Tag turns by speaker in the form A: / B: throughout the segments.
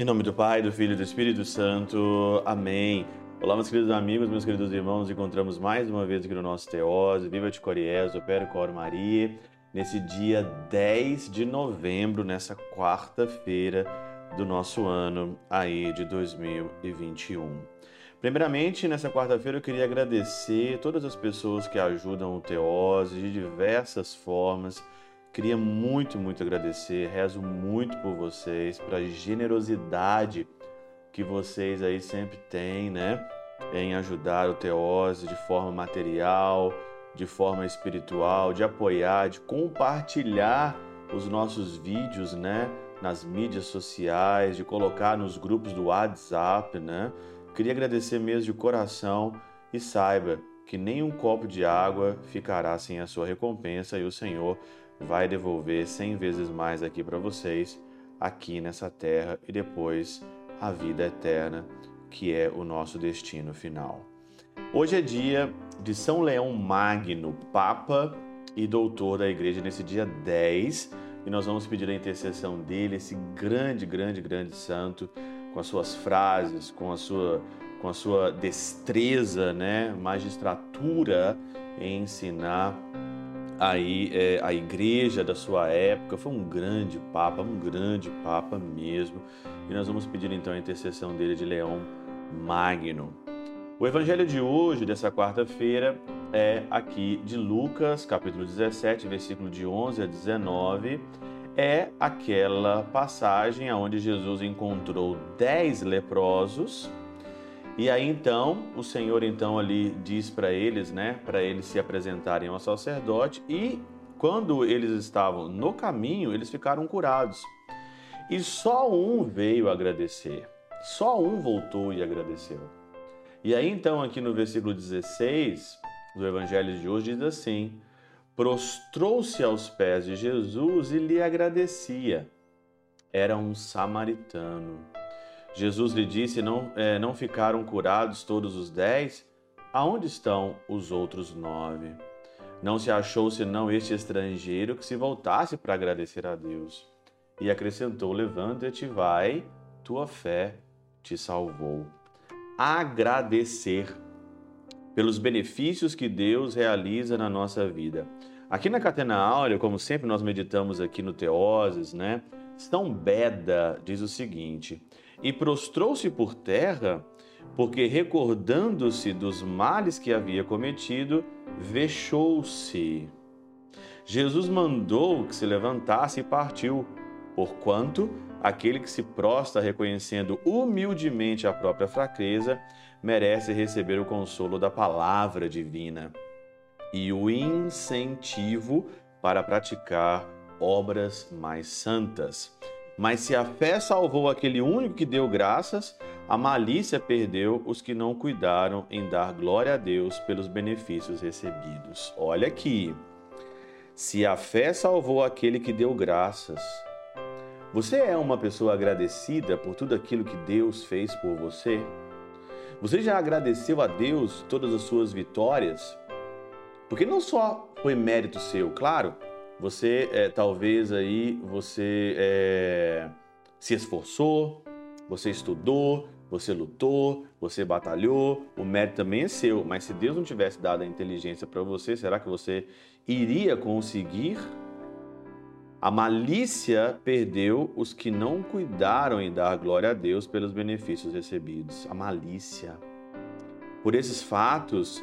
A: Em nome do Pai, do Filho e do Espírito Santo. Amém. Olá, meus queridos amigos, meus queridos irmãos. Encontramos mais uma vez aqui no nosso Teose. Viva de Coriés, Opera Cor Maria. Nesse dia 10 de novembro, nessa quarta-feira do nosso ano aí de 2021. Primeiramente, nessa quarta-feira eu queria agradecer todas as pessoas que ajudam o Teose de diversas formas Queria muito, muito agradecer, rezo muito por vocês, pela generosidade que vocês aí sempre têm, né? Em ajudar o Teose de forma material, de forma espiritual, de apoiar, de compartilhar os nossos vídeos, né? Nas mídias sociais, de colocar nos grupos do WhatsApp, né? Queria agradecer mesmo de coração e saiba que nenhum copo de água ficará sem a sua recompensa e o Senhor vai devolver cem vezes mais aqui para vocês, aqui nessa terra e depois a vida eterna, que é o nosso destino final. Hoje é dia de São Leão Magno, Papa e Doutor da Igreja, nesse dia 10, e nós vamos pedir a intercessão dele, esse grande, grande, grande santo, com as suas frases, com a sua, com a sua destreza, né, magistratura em ensinar aí é, a igreja da sua época, foi um grande papa, um grande papa mesmo. E nós vamos pedir então a intercessão dele de Leão Magno. O evangelho de hoje, dessa quarta-feira, é aqui de Lucas, capítulo 17, versículo de 11 a 19. É aquela passagem onde Jesus encontrou dez leprosos e aí então o Senhor então ali diz para eles, né, para eles se apresentarem ao sacerdote e quando eles estavam no caminho, eles ficaram curados. E só um veio agradecer. Só um voltou e agradeceu. E aí então aqui no versículo 16 do evangelho de hoje diz assim: Prostrou-se aos pés de Jesus e lhe agradecia. Era um samaritano. Jesus lhe disse: Não, é, não ficaram curados todos os dez? Aonde estão os outros nove? Não se achou senão este estrangeiro que se voltasse para agradecer a Deus. E acrescentou: Levanta-te, vai, tua fé te salvou. Agradecer pelos benefícios que Deus realiza na nossa vida. Aqui na Catena Áurea, como sempre nós meditamos aqui no Teoses, né? São Beda diz o seguinte: e prostrou-se por terra, porque recordando-se dos males que havia cometido, vexou-se. Jesus mandou que se levantasse e partiu, porquanto aquele que se prostra reconhecendo humildemente a própria fraqueza merece receber o consolo da palavra divina e o incentivo para praticar obras mais santas. Mas se a fé salvou aquele único que deu graças, a malícia perdeu os que não cuidaram em dar glória a Deus pelos benefícios recebidos. Olha aqui. Se a fé salvou aquele que deu graças, você é uma pessoa agradecida por tudo aquilo que Deus fez por você? Você já agradeceu a Deus todas as suas vitórias? Porque não só foi mérito seu, claro, você é, talvez aí você é, se esforçou, você estudou, você lutou, você batalhou, o mérito também é seu. Mas se Deus não tivesse dado a inteligência para você, será que você iria conseguir? A malícia perdeu os que não cuidaram em dar glória a Deus pelos benefícios recebidos. A malícia. Por esses fatos,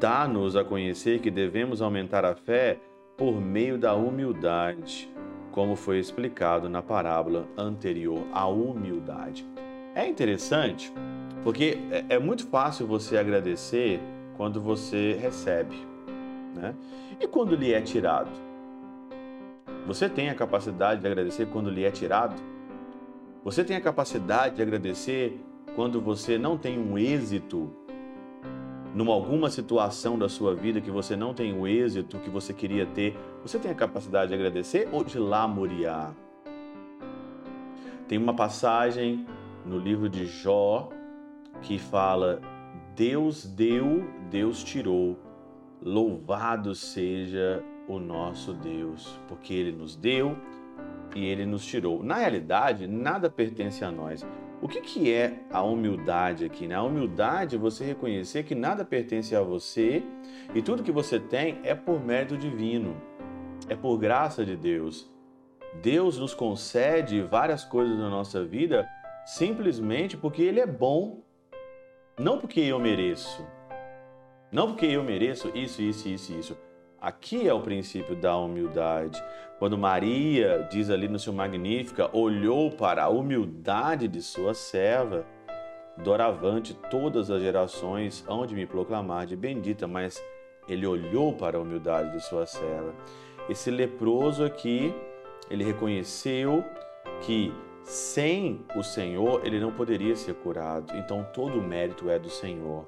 A: dá-nos a conhecer que devemos aumentar a fé por meio da humildade, como foi explicado na parábola anterior, a humildade. É interessante porque é, é muito fácil você agradecer quando você recebe, né? E quando lhe é tirado? Você tem a capacidade de agradecer quando lhe é tirado? Você tem a capacidade de agradecer quando você não tem um êxito numa alguma situação da sua vida que você não tem o êxito que você queria ter, você tem a capacidade de agradecer ou de lamuriar? Tem uma passagem no livro de Jó que fala: Deus deu, Deus tirou, Louvado seja o nosso Deus, porque Ele nos deu e Ele nos tirou. Na realidade, nada pertence a nós. O que, que é a humildade aqui? Né? A humildade é você reconhecer que nada pertence a você e tudo que você tem é por mérito divino, é por graça de Deus. Deus nos concede várias coisas na nossa vida simplesmente porque Ele é bom, não porque eu mereço. Não porque eu mereço isso, isso, isso, isso. Aqui é o princípio da humildade. Quando Maria, diz ali no seu Magnífica, olhou para a humildade de sua serva, doravante todas as gerações hão de me proclamar de bendita, mas ele olhou para a humildade de sua serva. Esse leproso aqui, ele reconheceu que sem o Senhor, ele não poderia ser curado. Então todo o mérito é do Senhor.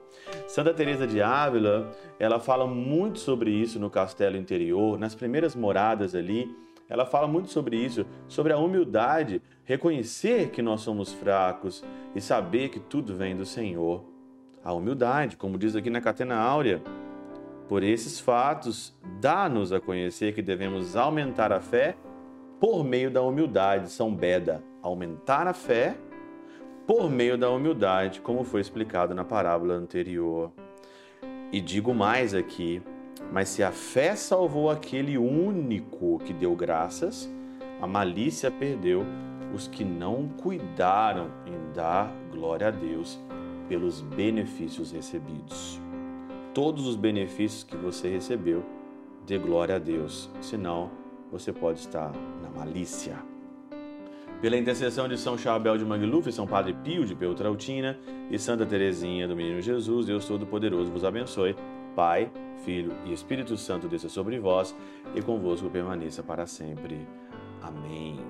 A: Santa Teresa de Ávila, ela fala muito sobre isso no castelo interior, nas primeiras moradas ali, ela fala muito sobre isso, sobre a humildade, reconhecer que nós somos fracos e saber que tudo vem do Senhor. A humildade, como diz aqui na Catena Áurea, por esses fatos, dá-nos a conhecer que devemos aumentar a fé por meio da humildade, São Beda, aumentar a fé por meio da humildade, como foi explicado na parábola anterior. E digo mais aqui, mas se a fé salvou aquele único que deu graças, a malícia perdeu os que não cuidaram em dar glória a Deus pelos benefícios recebidos. Todos os benefícios que você recebeu, dê glória a Deus, senão você pode estar na malícia. Pela intercessão de São Chabel de Mangluf, São Padre Pio de Peltrautina e Santa Teresinha do Menino Jesus, Deus Todo-Poderoso vos abençoe. Pai, Filho e Espírito Santo desça sobre vós e convosco permaneça para sempre. Amém.